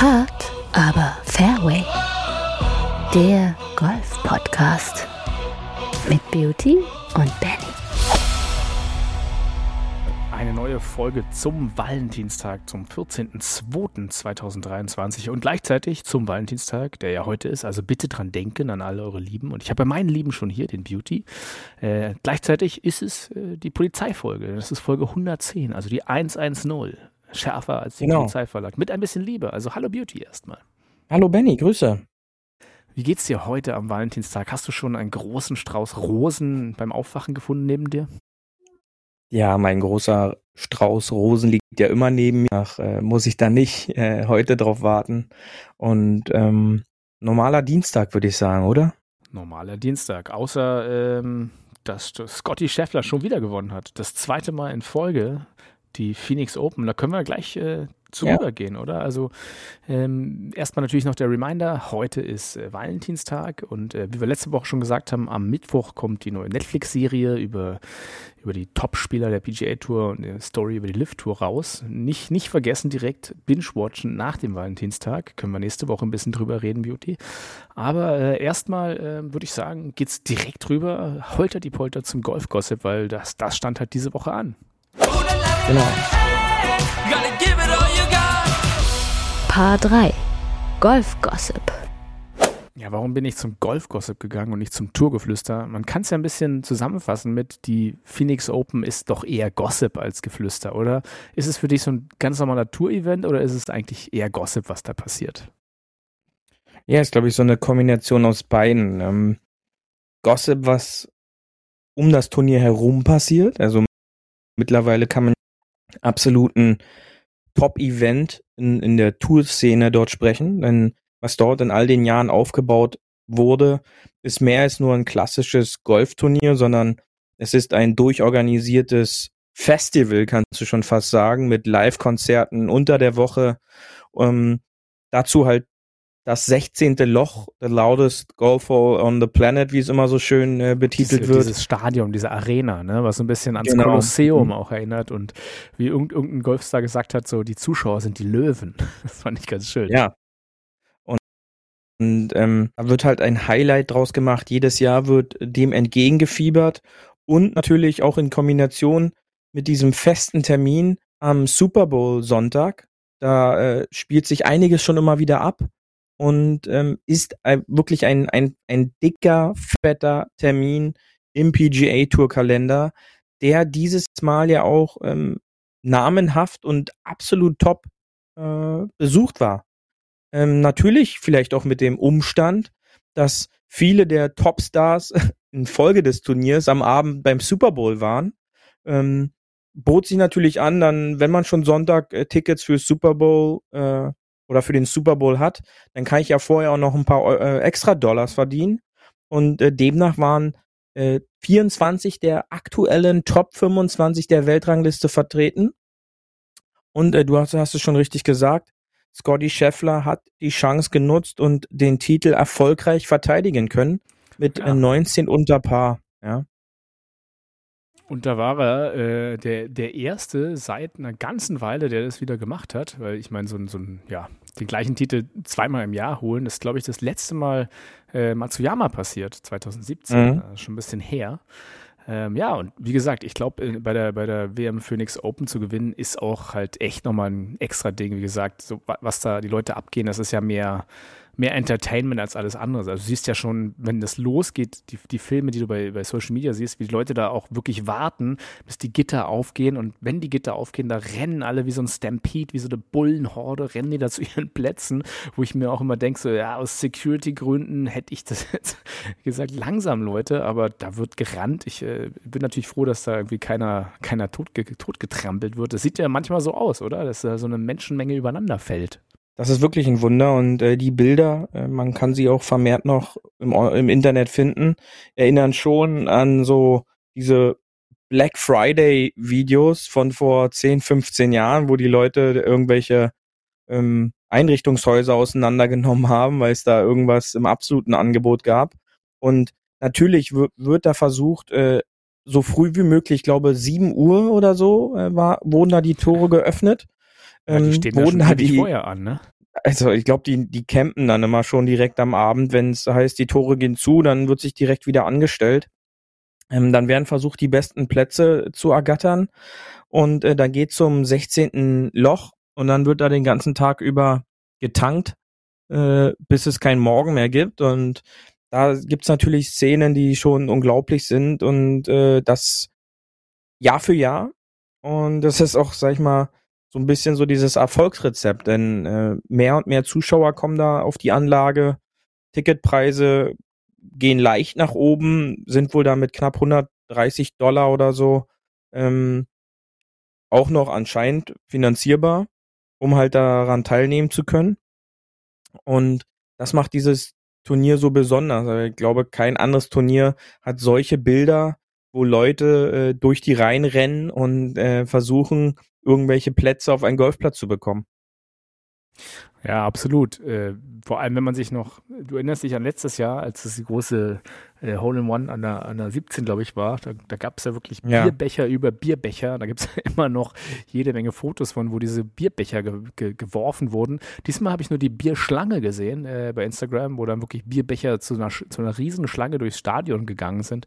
Hard, aber Fairway. Der Golf-Podcast mit Beauty und Benny. Eine neue Folge zum Valentinstag, zum 14.02.2023 und gleichzeitig zum Valentinstag, der ja heute ist. Also bitte dran denken an alle eure Lieben. Und ich habe ja meinen Lieben schon hier, den Beauty. Äh, gleichzeitig ist es äh, die Polizeifolge. Das ist Folge 110, also die 110 schärfer als die Genau. Polizeiverlag. Mit ein bisschen Liebe. Also hallo Beauty erstmal. Hallo Benny, Grüße. Wie geht's dir heute am Valentinstag? Hast du schon einen großen Strauß Rosen beim Aufwachen gefunden neben dir? Ja, mein großer Strauß Rosen liegt ja immer neben mir. Ach, äh, muss ich da nicht äh, heute drauf warten. Und ähm, normaler Dienstag, würde ich sagen, oder? Normaler Dienstag. Außer, ähm, dass Scotty Scheffler schon wieder gewonnen hat. Das zweite Mal in Folge die Phoenix Open. Da können wir gleich äh, zu Ja. rübergehen, oder? Also ähm, erstmal natürlich noch der Reminder, heute ist äh, Valentinstag und äh, wie wir letzte Woche schon gesagt haben, am Mittwoch kommt die neue Netflix-Serie über, über die Top-Spieler der PGA Tour und eine Story über die Lift-Tour raus. Nicht, nicht vergessen, direkt binge-watchen nach dem Valentinstag. Können wir nächste Woche ein bisschen drüber reden, Beauty. Aber äh, erstmal äh, würde ich sagen, geht's direkt rüber, holter die Polter zum Golf-Gossip, weil das, das stand halt diese Woche an. Genau. Paar 3. Golf-Gossip. Ja, warum bin ich zum Golf-Gossip gegangen und nicht zum Tourgeflüster? Man kann es ja ein bisschen zusammenfassen mit, die Phoenix Open ist doch eher Gossip als Geflüster, oder? Ist es für dich so ein ganz normaler Tour-Event oder ist es eigentlich eher Gossip, was da passiert? Ja, ist, glaube ich, so eine Kombination aus beiden. Ähm, Gossip, was um das Turnier herum passiert. Also mittlerweile kann man absoluten Top-Event in, in der Tour-Szene dort sprechen. Denn was dort in all den Jahren aufgebaut wurde, ist mehr als nur ein klassisches Golfturnier, sondern es ist ein durchorganisiertes Festival, kannst du schon fast sagen, mit Live-Konzerten unter der Woche. Ähm, dazu halt das 16. Loch, the loudest golf hole on the planet, wie es immer so schön äh, betitelt Diese, wird. Dieses Stadion, diese Arena, ne, was so ein bisschen ans Genau. Kolosseum Mhm. auch erinnert und wie irgend, irgendein Golfstar gesagt hat, so die Zuschauer sind die Löwen. Das fand ich ganz schön. Ja. Und, und ähm, da wird halt ein Highlight draus gemacht. Jedes Jahr wird dem entgegengefiebert und natürlich auch in Kombination mit diesem festen Termin am Super Bowl Sonntag. Da äh, spielt sich einiges schon immer wieder ab und ähm, ist ein, wirklich ein, ein, ein dicker, fetter Termin im PGA Tour Kalender, der dieses Mal ja auch ähm, namenhaft und absolut top äh, besucht war. Ähm, natürlich vielleicht auch mit dem Umstand, dass viele der Topstars in Folge des Turniers am Abend beim Super Bowl waren. Ähm, bot sich natürlich an, dann, wenn man schon Sonntag äh, Tickets für Super Bowl äh, oder für den Super Bowl hat, dann kann ich ja vorher auch noch ein paar äh, extra Dollars verdienen. Und äh, demnach waren äh, 24 der aktuellen Top 25 der Weltrangliste vertreten. Und äh, du hast, hast es schon richtig gesagt, Scotty Scheffler hat die Chance genutzt und den Titel erfolgreich verteidigen können mit Ja. äh, 19 unter Paar. Ja. Und da war er äh, der, der Erste seit einer ganzen Weile, der das wieder gemacht hat. Weil ich meine, so so ein, ja, den gleichen Titel zweimal im Jahr holen, das ist, glaube ich, das letzte Mal äh, Matsuyama passiert, 2017, Mhm. äh, schon ein bisschen her. Ähm, ja, und wie gesagt, ich glaube, äh, bei der, bei der WM Phoenix Open zu gewinnen, ist auch halt echt nochmal ein extra Ding. Wie gesagt, so, wa- was da die Leute abgehen, das ist ja mehr, mehr Entertainment als alles andere. Also du siehst ja schon, wenn das losgeht, die, die Filme, die du bei, bei Social Media siehst, wie die Leute da auch wirklich warten, bis die Gitter aufgehen. Und wenn die Gitter aufgehen, da rennen alle wie so ein Stampede, wie so eine Bullenhorde, rennen die da zu ihren Plätzen, wo ich mir auch immer denke, so, ja, aus Security-Gründen hätte ich das jetzt gesagt, langsam, Leute, aber da wird gerannt. Ich äh, bin natürlich froh, dass da irgendwie keiner, keiner totge totgetrampelt wird. Das sieht ja manchmal so aus, oder? Dass da so eine Menschenmenge übereinander fällt. Das ist wirklich ein Wunder und äh, die Bilder, äh, man kann sie auch vermehrt noch im, im Internet finden, erinnern schon an so diese Black Friday Videos von vor 10, 15 Jahren, wo die Leute irgendwelche ähm, Einrichtungshäuser auseinandergenommen haben, weil es da irgendwas im absoluten Angebot gab. Und natürlich wird, da versucht, äh, so früh wie möglich, ich glaube 7 Uhr oder so, äh, war, wurden da die Tore geöffnet. Ja, die Ähm, stehen ewig die, vorher an, ne? also ich glaube, die, die campen dann immer schon direkt am Abend, wenn es heißt, die Tore gehen zu, dann wird sich direkt wieder angestellt. Ähm, dann werden versucht, die besten Plätze zu ergattern. Und äh, dann geht zum 16. Loch und dann wird da den ganzen Tag über getankt, äh, bis es keinen Morgen mehr gibt. Und da gibt's natürlich Szenen, die schon unglaublich sind und äh, das Jahr für Jahr. Und das ist auch, sag ich mal, so ein bisschen so dieses Erfolgsrezept, denn äh, mehr und mehr Zuschauer kommen da auf die Anlage. Ticketpreise gehen leicht nach oben, sind wohl da mit knapp 130 Dollar oder so ähm, auch noch anscheinend finanzierbar, um halt daran teilnehmen zu können. Und das macht dieses Turnier so besonders. Ich glaube, kein anderes Turnier hat solche Bilder, wo Leute äh, durch die Reihen rennen und äh, versuchen, irgendwelche Plätze auf einen Golfplatz zu bekommen. Ja, absolut. Äh, vor allem, wenn man sich noch, du erinnerst dich an letztes Jahr, als es die große äh, Hole in One an der, an der 17, glaube ich, war. Da, da gab es ja wirklich Ja. Bierbecher über Bierbecher. Da gibt es immer noch jede Menge Fotos von, wo diese Bierbecher ge ge geworfen wurden. Diesmal habe ich nur die Bierschlange gesehen äh, bei Instagram, wo dann wirklich Bierbecher zu einer, zu einer riesen Schlange durchs Stadion gegangen sind.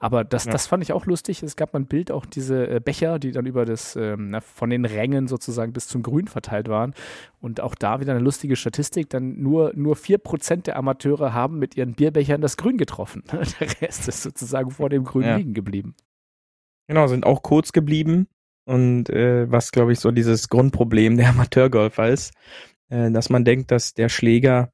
Aber das, Ja. das fand ich auch lustig. Es gab mal ein Bild, auch diese äh, Becher, die dann über das, ähm, na, von den Rängen sozusagen bis zum Grün verteilt waren. Und auch da wieder eine lustige Statistik, dann nur, nur 4% der Amateure haben mit ihren Bierbechern das Grün getroffen. Der Rest ist sozusagen vor dem Grün Ja. liegen geblieben. Genau, sind auch kurz geblieben. Und äh, was, glaube ich, so dieses Grundproblem der Amateurgolfer ist, äh, dass man denkt, dass der Schläger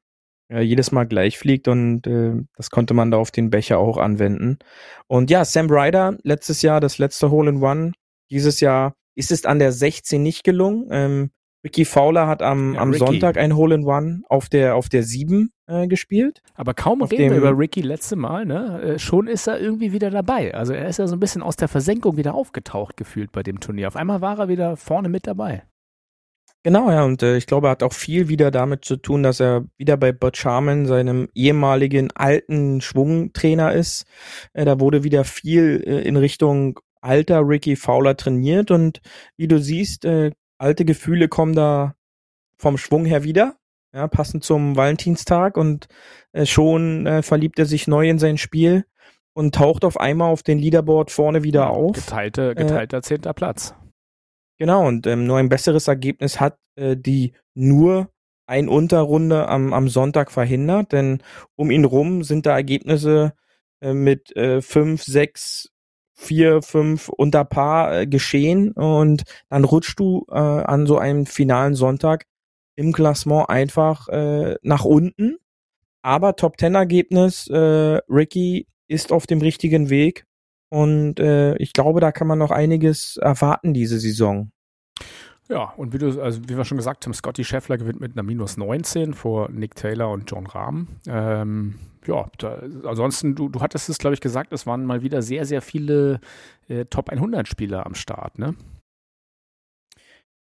äh, jedes Mal gleich fliegt und äh, das konnte man da auf den Becher auch anwenden. Und ja, Sam Ryder, letztes Jahr das letzte Hole in One. Dieses Jahr ist es an der 16 nicht gelungen. Ähm, Ricky Fowler hat am, Ja, am Ricky. Sonntag ein Hole in One auf der, auf der 7 äh, gespielt. Aber kaum Auf reden wir über Ricky letzte Mal, ne? Äh, schon ist er irgendwie wieder dabei. Also er ist ja so ein bisschen aus der Versenkung wieder aufgetaucht gefühlt bei dem Turnier. Auf einmal war er wieder vorne mit dabei. Genau, ja, und äh, ich glaube, er hat auch viel wieder damit zu tun, dass er wieder bei Bud Sharman, seinem ehemaligen alten Schwungtrainer ist. Äh, da wurde wieder viel äh, in Richtung alter Ricky Fowler trainiert und wie du siehst, äh, alte Gefühle kommen da vom Schwung her wieder, ja, passend zum Valentinstag und äh, schon äh, verliebt er sich neu in sein Spiel und taucht auf einmal auf den Leaderboard vorne wieder auf. Geteilte, Äh, geteilter zehnter Platz. Genau, und ähm, nur ein besseres Ergebnis hat äh, die nur ein Unterrunde am, am Sonntag verhindert, denn um ihn rum sind da Ergebnisse äh, mit äh, fünf, sechs, vier, fünf unter Paar äh, geschehen und dann rutschst du äh, an so einem finalen Sonntag im Klassement einfach äh, nach unten. Aber Top Ten Ergebnis, äh, Ricky ist auf dem richtigen Weg und äh, ich glaube, da kann man noch einiges erwarten diese Saison. Ja, und wie du, also wie wir schon gesagt haben, Scotty Scheffler gewinnt mit einer minus 19 vor Nick Taylor und John Rahm. Ähm, ja, da, ansonsten, du, du hattest es, glaube ich, gesagt, es waren mal wieder sehr, sehr viele äh, Top 100 Spieler am Start, ne?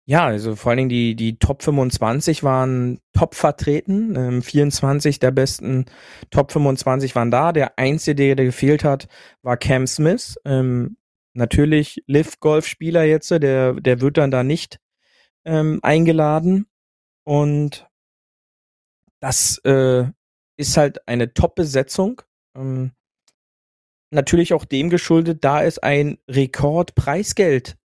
Ja, also vor allen Dingen die, die Top 25 waren top vertreten. Ähm, 24 der besten Top 25 waren da. Der einzige, der, der gefehlt hat, war Cam Smith. Ähm, natürlich Liv-Golf-Spieler jetzt, der, der wird dann da nicht ähm, eingeladen. Und das äh, ist halt eine Top-Besetzung. Ähm, natürlich auch dem geschuldet, da es ein Rekordpreisgeld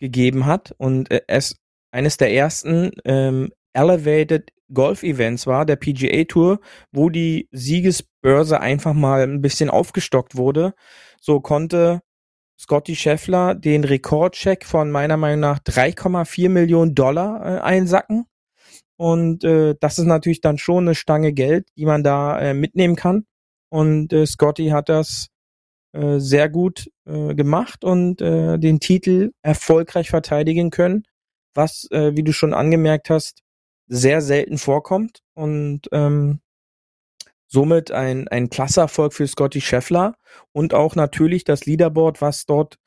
gegeben hat und äh, es eines der ersten ähm, Elevated Golf Events war, der PGA Tour, wo die Siegesbörse einfach mal ein bisschen aufgestockt wurde. So konnte Scotty Scheffler den Rekordcheck von meiner Meinung nach 3,4 Millionen Dollar äh, einsacken. Und äh, das ist natürlich dann schon eine Stange Geld, die man da äh, mitnehmen kann. Und äh, Scotty hat das äh, sehr gut äh, gemacht und äh, den Titel erfolgreich verteidigen können, was, äh, wie du schon angemerkt hast, sehr selten vorkommt und ähm, somit ein, ein klasse Erfolg für Scotty Scheffler und auch natürlich das Leaderboard, was dort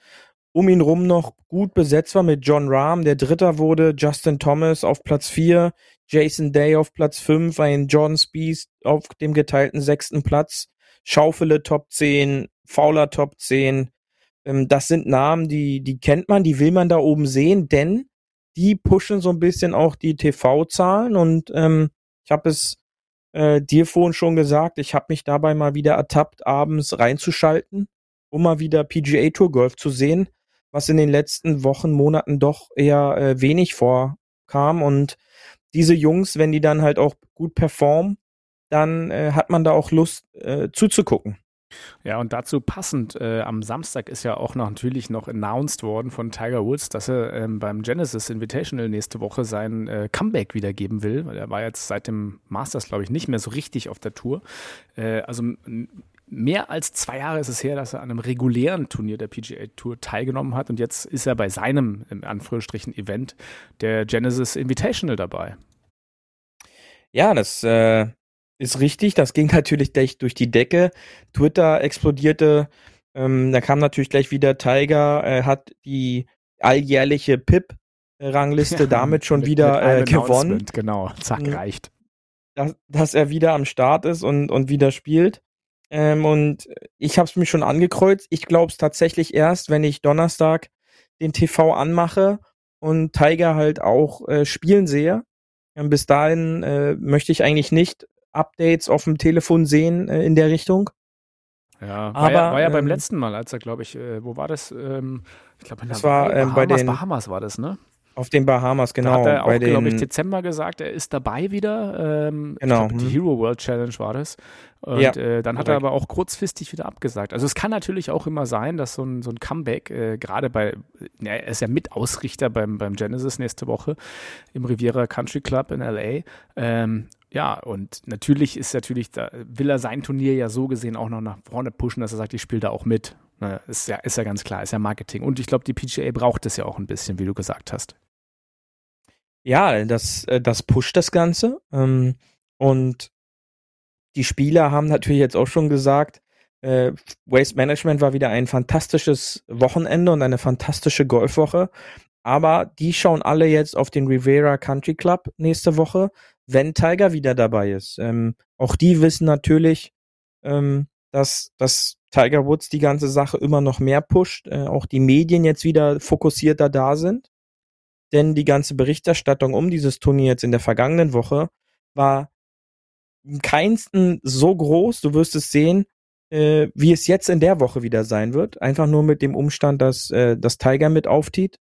um ihn rum noch gut besetzt war mit John Rahm, der Dritter wurde, Justin Thomas auf Platz 4, Jason Day auf Platz 5, ein Jordan Spieth auf dem geteilten sechsten Platz, Schaufele Top 10, Fowler Top 10. Ähm, das sind Namen, die, die kennt man, die will man da oben sehen, denn die pushen so ein bisschen auch die TV-Zahlen und ähm, ich habe es äh, dir vorhin schon gesagt, ich habe mich dabei mal wieder ertappt, abends reinzuschalten, um mal wieder PGA Tour Golf zu sehen, was in den letzten Wochen, Monaten doch eher äh, wenig vorkam und diese Jungs, wenn die dann halt auch gut performen, dann äh, hat man da auch Lust äh, zuzugucken. Ja, und dazu passend, äh, am Samstag ist ja auch noch natürlich noch announced worden von Tiger Woods, dass er ähm, beim Genesis Invitational nächste Woche sein äh, Comeback wiedergeben will, weil er war jetzt seit dem Masters, glaube ich, nicht mehr so richtig auf der Tour. Äh, also mehr als zwei Jahre ist es her, dass er an einem regulären Turnier der PGA Tour teilgenommen hat und jetzt ist er bei seinem, in Anführungsstrichen, Event der Genesis Invitational dabei. Ja, das äh, ist richtig. Das ging natürlich gleich durch die Decke. Twitter explodierte. Ähm, da kam natürlich gleich wieder Tiger, äh, hat die alljährliche PIP-Rangliste damit schon Mit- wieder mit äh, gewonnen. Genau, zack, Mhm. reicht. dass, dass er wieder am Start ist und, und wieder spielt. Ähm, und ich habe es mir schon angekreuzt. Ich glaube es tatsächlich erst, wenn ich Donnerstag den TV anmache und Tiger halt auch äh, spielen sehe. Ähm, bis dahin äh, möchte ich eigentlich nicht Updates auf dem Telefon sehen äh, in der Richtung. Ja, war, ja, Aber, war ja beim ähm, letzten Mal, als er, glaube ich, äh, wo war das? Ähm, ich glaube, in Das war, ähm, Bahamas, bei den- Bahamas war das, ne? Auf den Bahamas, Da genau. hat er auch, glaube ich, Dezember gesagt, er ist dabei wieder. Ähm, Genau, glaub, die hm. Hero World Challenge war das. Und Ja, äh, dann hat er korrekt. aber auch kurzfristig wieder abgesagt. Also es kann natürlich auch immer sein, dass so ein, so ein Comeback, äh, gerade bei, ja, er ist ja Mitausrichter beim, beim Genesis nächste Woche im Riviera Country Club in LA. Ähm, ja, und natürlich ist natürlich, da will er sein Turnier ja so gesehen auch noch nach vorne pushen, dass er sagt, ich spiele da auch mit. Ne, ist, ja, ist ja ganz klar, ist ja Marketing. Und ich glaube, die PGA braucht es ja auch ein bisschen, wie du gesagt hast. Ja, das, äh, das pusht das Ganze. Ähm, und die Spieler haben natürlich jetzt auch schon gesagt, äh, Waste Management war wieder ein fantastisches Wochenende und eine fantastische Golfwoche. Aber die schauen alle jetzt auf den Rivera Country Club nächste Woche, wenn Tiger wieder dabei ist. Ähm, auch die wissen natürlich, ähm, dass, dass Tiger Woods die ganze Sache immer noch mehr pusht, äh, auch die Medien jetzt wieder fokussierter da sind denn die ganze Berichterstattung um dieses Turnier jetzt in der vergangenen Woche war im keinsten so groß, du wirst es sehen, äh, wie es jetzt in der Woche wieder sein wird. Einfach nur mit dem Umstand, dass äh, das Tiger mit auftiet.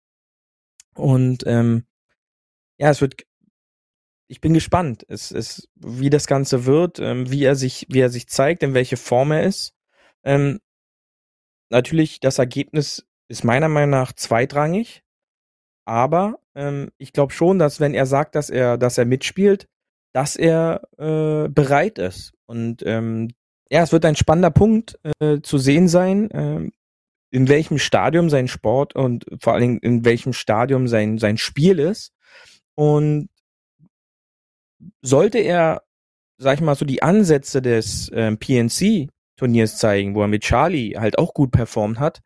Und ähm, ja, es wird. Ich bin gespannt, es, es, wie das Ganze wird, ähm, wie er sich, wie er sich zeigt, in welche Form er ist. Ähm, natürlich, das Ergebnis ist meiner Meinung nach zweitrangig. Aber ähm, ich glaube schon, dass wenn er sagt, dass er, dass er mitspielt, dass er äh, bereit ist. Und ähm, ja, es wird ein spannender Punkt äh, zu sehen sein, ähm, in welchem Stadium sein Sport und vor allen Dingen in welchem Stadium sein, sein Spiel ist. Und sollte er, sag ich mal, so die Ansätze des ähm, PNC-Turniers zeigen, wo er mit Charlie halt auch gut performt hat,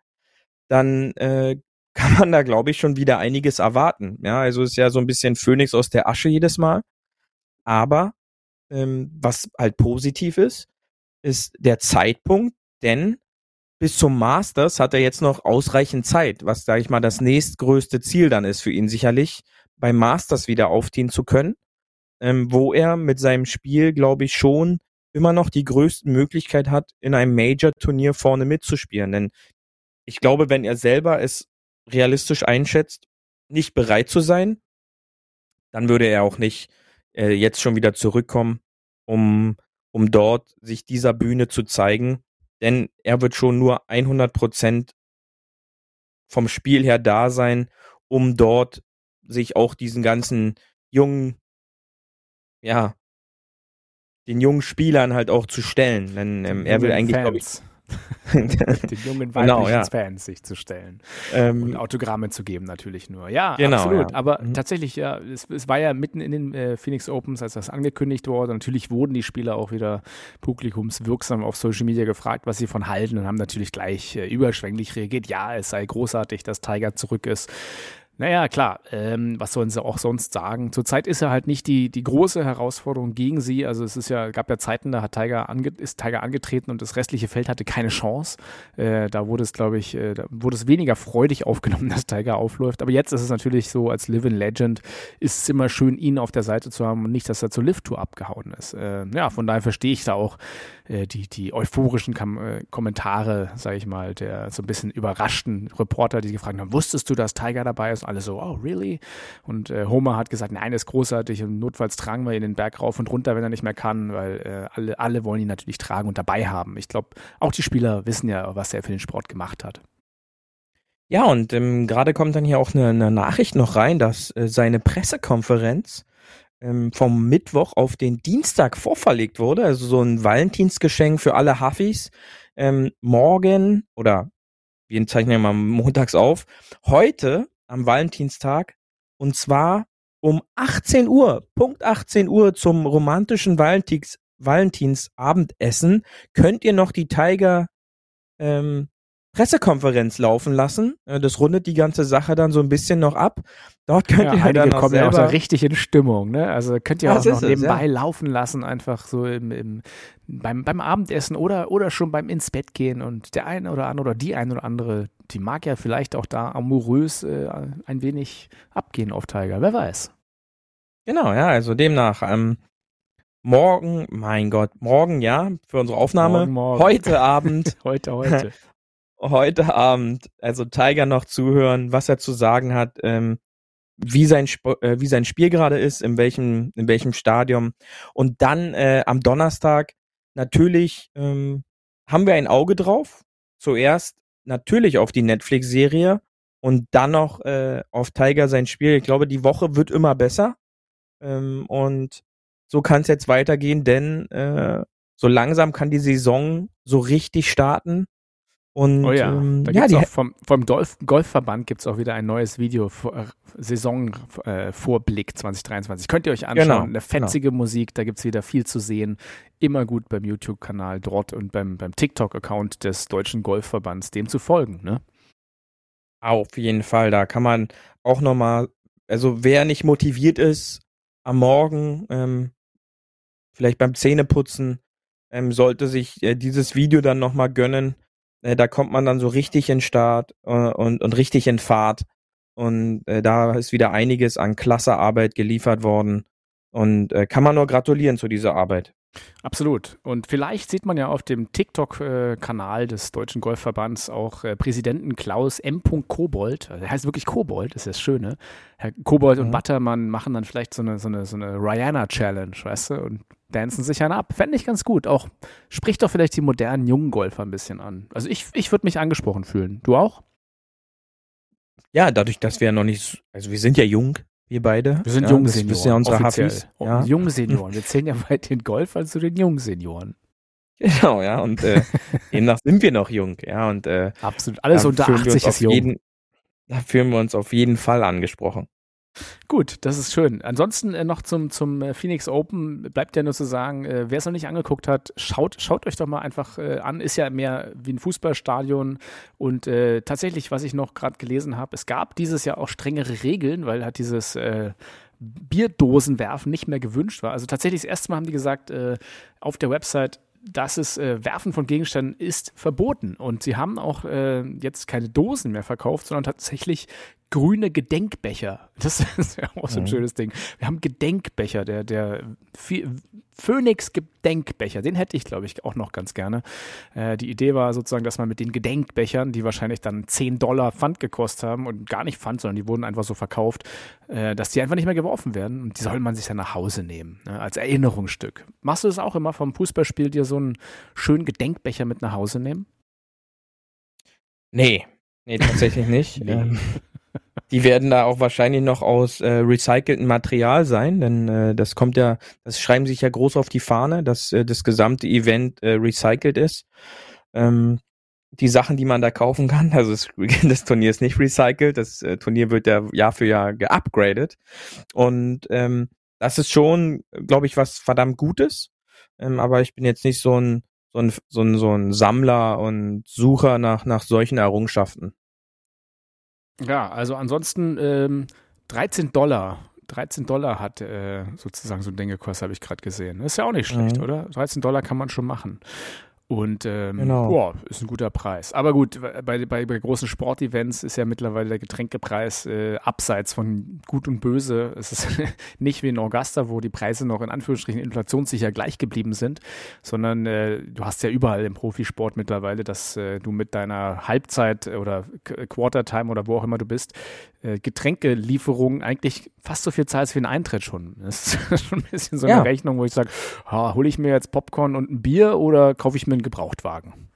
dann äh, kann man da, glaube ich, schon wieder einiges erwarten. Ja, also ist ja so ein bisschen Phönix aus der Asche jedes Mal. Aber ähm, was halt positiv ist, ist der Zeitpunkt, denn bis zum Masters hat er jetzt noch ausreichend Zeit, was, sage ich mal, das nächstgrößte Ziel dann ist für ihn sicherlich, beim Masters wieder aufziehen zu können, ähm, wo er mit seinem Spiel, glaube ich, schon immer noch die größte Möglichkeit hat, in einem Major-Turnier vorne mitzuspielen. Denn ich glaube, wenn er selber es realistisch einschätzt, nicht bereit zu sein, dann würde er auch nicht äh, jetzt schon wieder zurückkommen, um, um dort sich dieser Bühne zu zeigen. Denn er wird schon nur 100 Prozent vom Spiel her da sein, um dort sich auch diesen ganzen jungen, ja, den jungen Spielern halt auch zu stellen. Denn ähm, er will eigentlich, glaube ich, den jungen weiblichen Genau, ja. Fans sich zu stellen. Und ähm, Autogramme zu geben natürlich nur. Ja, Genau, absolut. ja. Aber Mhm. tatsächlich, ja, es, es war ja mitten in den äh, Phoenix Opens, als das angekündigt wurde. Natürlich wurden die Spieler auch wieder publikumswirksam auf Social Media gefragt, was sie von halten und haben natürlich gleich äh, überschwänglich reagiert. Ja, es sei großartig, dass Tiger zurück ist. Naja, klar. Ähm, was sollen sie auch sonst sagen? Zurzeit ist er halt nicht die, die große Herausforderung gegen sie. Also es ist ja, gab ja Zeiten, da hat Tiger ist Tiger angetreten und das restliche Feld hatte keine Chance. Äh, da wurde es, glaube ich, äh, da wurde es weniger freudig aufgenommen, dass Tiger aufläuft. Aber jetzt ist es natürlich so, als Living Legend ist es immer schön, ihn auf der Seite zu haben und nicht, dass er zur Lift-Tour abgehauen ist. Äh, ja, von daher verstehe ich da auch äh, die, die euphorischen Kam äh, Kommentare, sage ich mal, der so ein bisschen überraschten Reporter, die gefragt haben, wusstest du, dass Tiger dabei ist? Alle so, oh, really? Und äh, Homer hat gesagt, nein, ist großartig und notfalls tragen wir ihn den Berg rauf und runter, wenn er nicht mehr kann, weil äh, alle, alle wollen ihn natürlich tragen und dabei haben. Ich glaube, auch die Spieler wissen ja, was er für den Sport gemacht hat. Ja, und ähm, gerade kommt dann hier auch eine, eine Nachricht noch rein, dass äh, seine Pressekonferenz ähm, vom Mittwoch auf den Dienstag vorverlegt wurde. Also so ein Valentinsgeschenk für alle Huffis. Ähm, morgen oder wir zeichnen ja mal montags auf. Heute am Valentinstag und zwar um 18 Uhr, Punkt 18 Uhr zum romantischen Valentins, Valentinsabendessen könnt ihr noch die Tiger ähm, Pressekonferenz laufen lassen. Äh, Das rundet die ganze Sache dann so ein bisschen noch ab. Dort könnt Ja, ihr einige dann auch kommen ja auch so richtig in Stimmung, ne? Also könnt ihr Das auch noch ist es, nebenbei ja. laufen lassen, einfach so im, im, beim, beim Abendessen oder, oder schon beim ins Bett gehen und der eine oder andere oder die eine oder andere, die mag ja vielleicht auch da amorös äh, ein wenig abgehen auf Tiger, wer weiß. Genau, ja, also demnach, ähm, morgen, mein Gott, morgen, ja, für unsere Aufnahme, Morgen, morgen. heute Abend, Heute, heute. heute Abend, also Tiger noch zuhören, was er zu sagen hat, ähm, wie sein, Sp äh, wie sein Spiel gerade ist, in welchem, in welchem Stadium. Und dann äh, am Donnerstag natürlich ähm, haben wir ein Auge drauf. Zuerst natürlich auf die Netflix-Serie und dann noch äh, auf Tiger sein Spiel. Ich glaube, die Woche wird immer besser. Ähm, und so kann es jetzt weitergehen, denn äh, so langsam kann die Saison so richtig starten. Und Oh ja, ähm, da ja, gibt's die, auch vom, vom Golf, Golfverband gibt es auch wieder ein neues Video, vor- äh, Saisonvorblick äh, Vorblick 2023. Könnt ihr euch anschauen, Genau, eine fetzige Musik, da gibt es wieder viel zu sehen. Immer gut beim YouTube-Kanal dort und beim, beim TikTok-Account des Deutschen Golfverbands, dem zu folgen. Ne? Auf jeden Fall, da kann man auch nochmal, also wer nicht motiviert ist, am Morgen, ähm, vielleicht beim Zähneputzen, ähm, sollte sich äh, dieses Video dann nochmal gönnen. Äh, da kommt man dann so richtig in Start äh, und, und richtig in Fahrt. Und äh, da ist wieder einiges an klasse Arbeit geliefert worden. Und äh, kann man nur gratulieren zu dieser Arbeit. Absolut. Und vielleicht sieht man ja auf dem TikTok-Kanal des Deutschen Golfverbands auch äh, Präsidenten Klaus M. Kobold. Also, der heißt wirklich Kobold, ist das Schöne. Herr Kobold und Mhm. Buttermann machen dann vielleicht so eine, so eine, so eine Rihanna-Challenge, weißt du, und dancen sich einen ab. Fände ich ganz gut. Auch spricht doch vielleicht die modernen jungen Golfer ein bisschen an. Also ich, ich würde mich angesprochen fühlen. Du auch? Ja, dadurch, dass wir ja noch nicht, so- also wir sind ja jung, wir beide. Wir sind ja, junge das wissen ja unsere offiziell. Hafis. Ja. Junge Senioren. Wir zählen ja weit den Golfern zu den jungen Senioren. Genau, ja, und äh, demnach sind wir noch jung, ja, und äh, Absolut. Alles unter fühlen wir uns 80 auf ist jung. Jeden, da fühlen wir uns auf jeden Fall angesprochen. Gut, das ist schön. Ansonsten äh, noch zum, zum äh, Phoenix Open bleibt ja nur zu sagen, äh, wer es noch nicht angeguckt hat, schaut, schaut euch doch mal einfach äh, an. Ist ja mehr wie ein Fußballstadion. Und äh, tatsächlich, was ich noch gerade gelesen habe, es gab dieses Jahr auch strengere Regeln, weil halt dieses Bierdosenwerfen nicht mehr gewünscht war. Also tatsächlich das erste Mal haben die gesagt, auf der Website, dass es äh, Werfen von Gegenständen ist verboten. Und sie haben auch äh, jetzt keine Dosen mehr verkauft, sondern tatsächlich grüne Gedenkbecher. Das ist ja auch so ein Mhm. schönes Ding. Wir haben Gedenkbecher, der, der Ph- Phoenix Gedenkbecher, den hätte ich, glaube ich, auch noch ganz gerne. Äh, die Idee war sozusagen, dass man mit den Gedenkbechern, die wahrscheinlich dann 10 Dollar Pfand gekostet haben und gar nicht Pfand, sondern die wurden einfach so verkauft, äh, dass die einfach nicht mehr geworfen werden und die soll man sich dann nach Hause nehmen, ne, als Erinnerungsstück. Machst du das auch immer vom Fußballspiel, dir so einen schönen Gedenkbecher mit nach Hause nehmen? Nee, nee, tatsächlich nicht. Nee. Ähm, die werden da auch wahrscheinlich noch aus äh, recyceltem Material sein, denn äh, das kommt ja, das schreiben sich ja groß auf die Fahne, dass äh, das gesamte Event äh, recycelt ist. Ähm, die Sachen, die man da kaufen kann, also das, das Turnier ist nicht recycelt, das äh, Turnier wird ja Jahr für Jahr geupgradet und ähm, das ist schon, glaube ich, was verdammt Gutes, ähm, aber ich bin jetzt nicht so ein so ein, so ein, so ein Sammler und Sucher nach, nach solchen Errungenschaften. Ja, also ansonsten ähm, 13 Dollar. 13 Dollar hat äh, sozusagen so ein Ding gekostet, habe ich gerade gesehen. Ist ja auch nicht schlecht, Mhm. oder? 13 Dollar kann man schon machen. Und ähm, Genau. boah, ist ein guter Preis. Aber gut, bei, bei, bei großen Sportevents ist ja mittlerweile der Getränkepreis äh, abseits von Gut und Böse. Es ist nicht wie in Augusta, wo die Preise noch in Anführungsstrichen inflationssicher gleich geblieben sind, sondern äh, du hast ja überall im Profisport mittlerweile, dass äh, du mit deiner Halbzeit oder Qu- Quartertime oder wo auch immer du bist, äh, Getränkelieferungen eigentlich fast so viel zahlst wie ein Eintritt schon. Das ist schon ein bisschen so eine Ja. Rechnung, wo ich sage, hole ich mir jetzt Popcorn und ein Bier oder kaufe ich mir einen Gebrauchtwagen?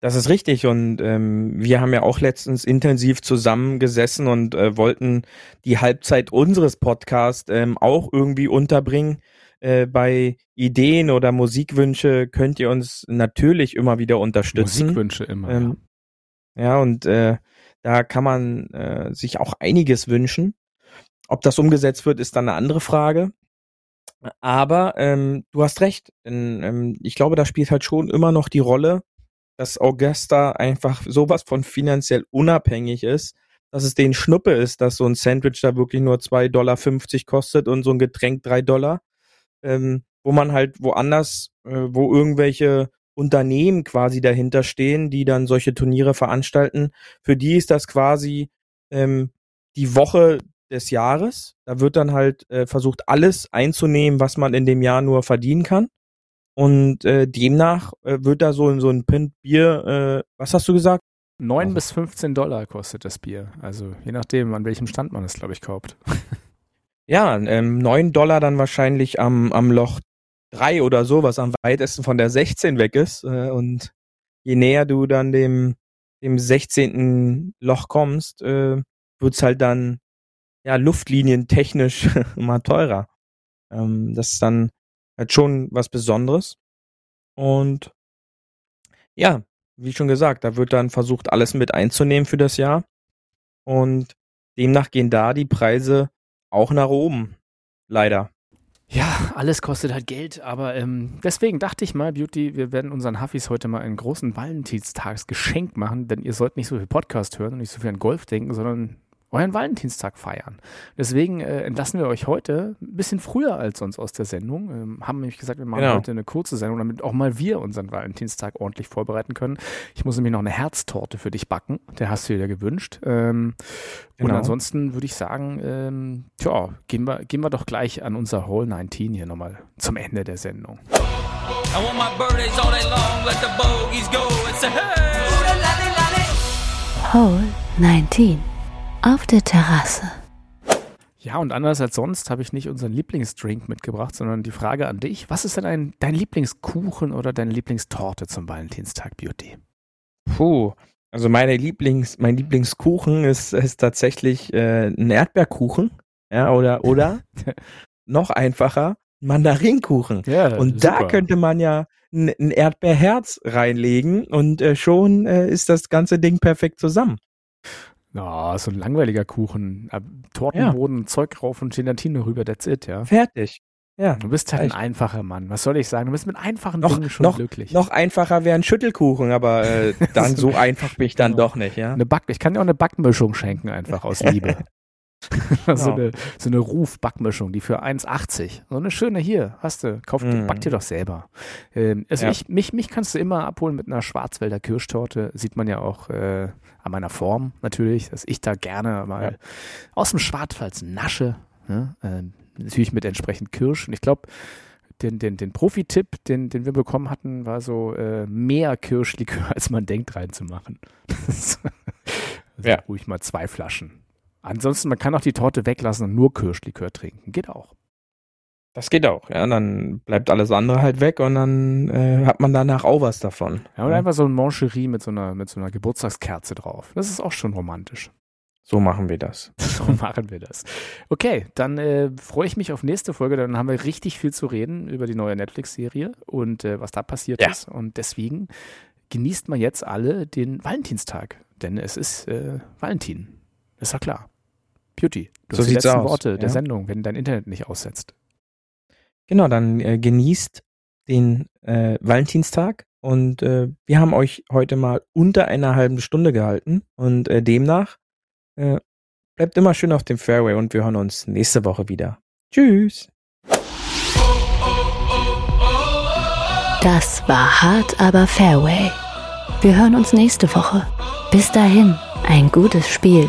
Das ist richtig und ähm, wir haben ja auch letztens intensiv zusammengesessen und äh, wollten die Halbzeit unseres Podcasts ähm, auch irgendwie unterbringen. Äh, bei Ideen oder Musikwünsche könnt ihr uns natürlich immer wieder unterstützen. Musikwünsche immer. Ähm, ja, und äh, da kann man äh, sich auch einiges wünschen. Ob das umgesetzt wird, ist dann eine andere Frage. Aber ähm, du hast recht. Denn, ähm, ich glaube, da spielt halt schon immer noch die Rolle, dass Augusta einfach sowas von finanziell unabhängig ist, dass es denen Schnuppe ist, dass so ein Sandwich da wirklich nur 2,50 Dollar kostet und so ein Getränk 3 Dollar. Ähm, wo man halt woanders, äh, wo irgendwelche Unternehmen quasi dahinter stehen, die dann solche Turniere veranstalten. Für die ist das quasi ähm, die Woche des Jahres. Da wird dann halt äh, versucht, alles einzunehmen, was man in dem Jahr nur verdienen kann. Und äh, demnach äh, wird da so, so ein Pint Bier, äh, was hast du gesagt? 9 Also- bis 15 Dollar kostet das Bier. Also je nachdem, an welchem Stand man es, glaube ich, kauft. Ja, ähm, 9 Dollar dann wahrscheinlich am, am Loch 3 oder so, was am weitesten von der 16 weg ist. Äh, und je näher du dann dem, dem 16. Loch kommst, äh, wird's halt dann ja luftlinientechnisch immer teurer. Ähm, das ist dann halt schon was Besonderes. Und ja, wie schon gesagt, da wird dann versucht, alles mit einzunehmen für das Jahr. Und demnach gehen da die Preise auch nach oben. Leider. Ja, alles kostet halt Geld, aber ähm, deswegen dachte ich mal, Beauty, wir werden unseren Huffis heute mal einen großen Valentinstagsgeschenk machen, denn ihr sollt nicht so viel Podcast hören und nicht so viel an Golf denken, sondern euren Valentinstag feiern. Deswegen äh, entlassen wir euch heute ein bisschen früher als sonst aus der Sendung. Ähm, haben nämlich gesagt, wir machen Genau. heute eine kurze Sendung, damit auch mal wir unseren Valentinstag ordentlich vorbereiten können. Ich muss nämlich noch eine Herztorte für dich backen. Der hast du dir ja gewünscht. Ähm, Und Genau. ansonsten würde ich sagen, ähm, tja, gehen wir, gehen wir doch gleich an unser Hole 19 hier nochmal zum Ende der Sendung. I want my birthdays all day long, let the bogeys go and say, hey! Hole 19 auf der Terrasse. Ja, und anders als sonst habe ich nicht unseren Lieblingsdrink mitgebracht, sondern die Frage an dich. Was ist denn ein, dein Lieblingskuchen oder deine Lieblingstorte zum Valentinstag, Beauty? Puh. Also meine Lieblings, mein Lieblingskuchen ist, ist tatsächlich äh, ein Erdbeerkuchen. Ja, oder, oder noch einfacher, Mandarinkuchen. Ja, Und da könnte man ja ein, ein Erdbeerherz reinlegen und äh, schon äh, ist das ganze Ding perfekt zusammen. Ja, so ein langweiliger Kuchen. Äh, Tortenboden, Zeug rauf und Gelatine rüber, that's it, ja. Fertig. Ja. Du bist halt ein einfacher Mann. Was soll ich sagen? Du bist mit einfachen Noch, Dingen schon noch, glücklich. noch einfacher wäre ein Schüttelkuchen, aber äh, dann so einfach bin ich dann Genau. doch nicht, ja. Eine Back, ich kann dir auch eine Backmischung schenken, einfach aus Liebe. so, eine, so eine Ruf-Backmischung, die für 1,80. So eine schöne hier, hast du. Kauf, Mm. Back dir doch selber. Ähm, also Ja. ich, mich, mich kannst du immer abholen mit einer Schwarzwälder Kirschtorte. Sieht man ja auch äh, an meiner Form natürlich, dass ich da gerne mal Ja. aus dem Schwarzwald nasche. Ne? Ähm, natürlich mit entsprechend Kirsch. Und ich glaube, den, den, den Profi-Tipp, den, den wir bekommen hatten, war so äh, mehr Kirschlikör, als man denkt, reinzumachen. also Ja. ruhig mal zwei Flaschen. Ansonsten, man kann auch die Torte weglassen und nur Kirschlikör trinken. Geht auch. Das geht auch, ja. Dann bleibt alles andere halt weg und dann äh, hat man danach auch was davon. Ja, und einfach so ein Mancherie mit so einer, mit so einer Geburtstagskerze drauf. Das ist auch schon romantisch. So machen wir das. So machen wir das. Okay, dann äh, freue ich mich auf nächste Folge. Dann haben wir richtig viel zu reden über die neue Netflix-Serie und äh, was da passiert Ja. ist. Und deswegen genießt mal jetzt alle den Valentinstag. Denn es ist äh, Valentin. Ist ja klar. Beauty. Du so hast die letzten aus, Worte ja? der Sendung, wenn dein Internet nicht aussetzt. Genau, dann äh, genießt den äh, Valentinstag und äh, wir haben euch heute mal unter einer halben Stunde gehalten und äh, demnach äh, bleibt immer schön auf dem Fairway und wir hören uns nächste Woche wieder. Tschüss. Das war hart, aber Fairway. Wir hören uns nächste Woche. Bis dahin, ein gutes Spiel